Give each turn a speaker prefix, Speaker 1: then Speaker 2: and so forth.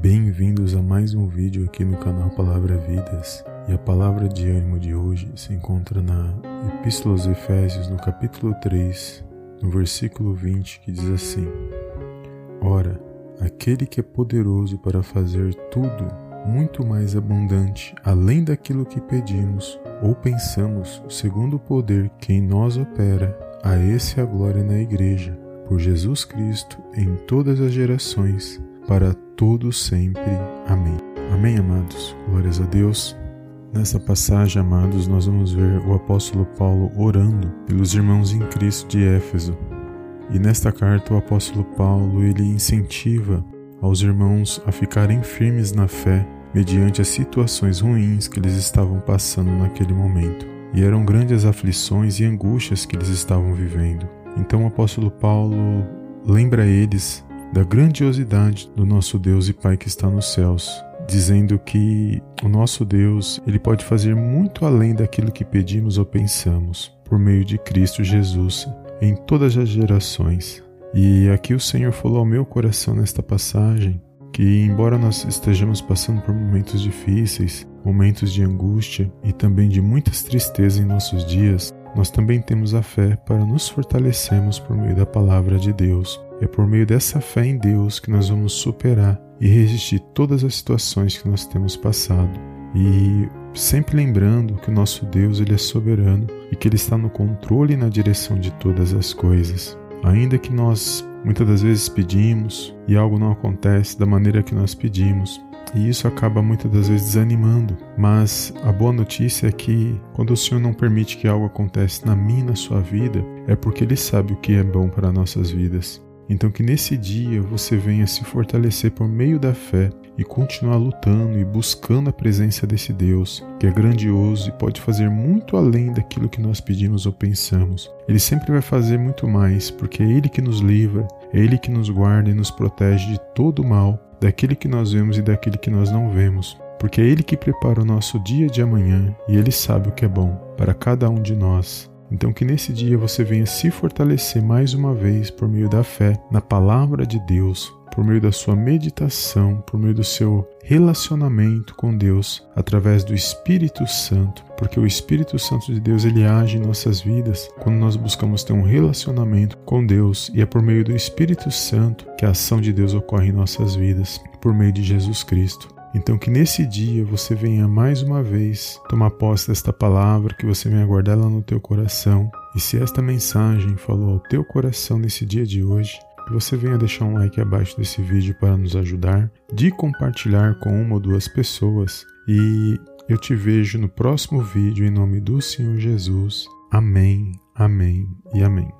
Speaker 1: Bem-vindos a mais um vídeo aqui no canal Palavra Vidas. E a palavra de ânimo de hoje se encontra na Epístola aos Efésios, no capítulo 3, no versículo 20, que diz assim: Ora, aquele que é poderoso para fazer tudo muito mais abundante, além daquilo que pedimos ou pensamos, segundo o poder que em nós opera, a esse a glória na Igreja, por Jesus Cristo, em todas as gerações para todos sempre. Amém. Amém, amados. Glórias a Deus. Nessa passagem, amados, nós vamos ver o apóstolo Paulo orando pelos irmãos em Cristo de Éfeso. E nesta carta, o apóstolo Paulo ele incentiva aos irmãos a ficarem firmes na fé mediante as situações ruins que eles estavam passando naquele momento. E eram grandes aflições e angústias que eles estavam vivendo. Então o apóstolo Paulo lembra eles da grandiosidade do nosso Deus e Pai que está nos céus, dizendo que o nosso Deus, ele pode fazer muito além daquilo que pedimos ou pensamos, por meio de Cristo Jesus, em todas as gerações. E aqui o Senhor falou ao meu coração nesta passagem que, embora nós estejamos passando por momentos difíceis, momentos de angústia e também de muitas tristezas em nossos dias, nós também temos a fé para nos fortalecermos por meio da palavra de Deus é por meio dessa fé em Deus que nós vamos superar e resistir todas as situações que nós temos passado. E sempre lembrando que o nosso Deus ele é soberano e que ele está no controle e na direção de todas as coisas. Ainda que nós muitas das vezes pedimos e algo não acontece da maneira que nós pedimos, e isso acaba muitas das vezes desanimando. Mas a boa notícia é que quando o Senhor não permite que algo aconteça na minha e na sua vida, é porque Ele sabe o que é bom para nossas vidas. Então, que nesse dia você venha se fortalecer por meio da fé e continuar lutando e buscando a presença desse Deus, que é grandioso e pode fazer muito além daquilo que nós pedimos ou pensamos. Ele sempre vai fazer muito mais, porque é Ele que nos livra, é Ele que nos guarda e nos protege de todo o mal, daquele que nós vemos e daquele que nós não vemos. Porque é Ele que prepara o nosso dia de amanhã e Ele sabe o que é bom para cada um de nós. Então, que nesse dia você venha se fortalecer mais uma vez por meio da fé na palavra de Deus, por meio da sua meditação, por meio do seu relacionamento com Deus, através do Espírito Santo, porque o Espírito Santo de Deus ele age em nossas vidas quando nós buscamos ter um relacionamento com Deus e é por meio do Espírito Santo que a ação de Deus ocorre em nossas vidas, por meio de Jesus Cristo. Então, que nesse dia você venha mais uma vez tomar posse desta palavra, que você venha guardar ela no teu coração. E se esta mensagem falou ao teu coração nesse dia de hoje, que você venha deixar um like abaixo desse vídeo para nos ajudar, de compartilhar com uma ou duas pessoas. E eu te vejo no próximo vídeo em nome do Senhor Jesus. Amém, amém e amém.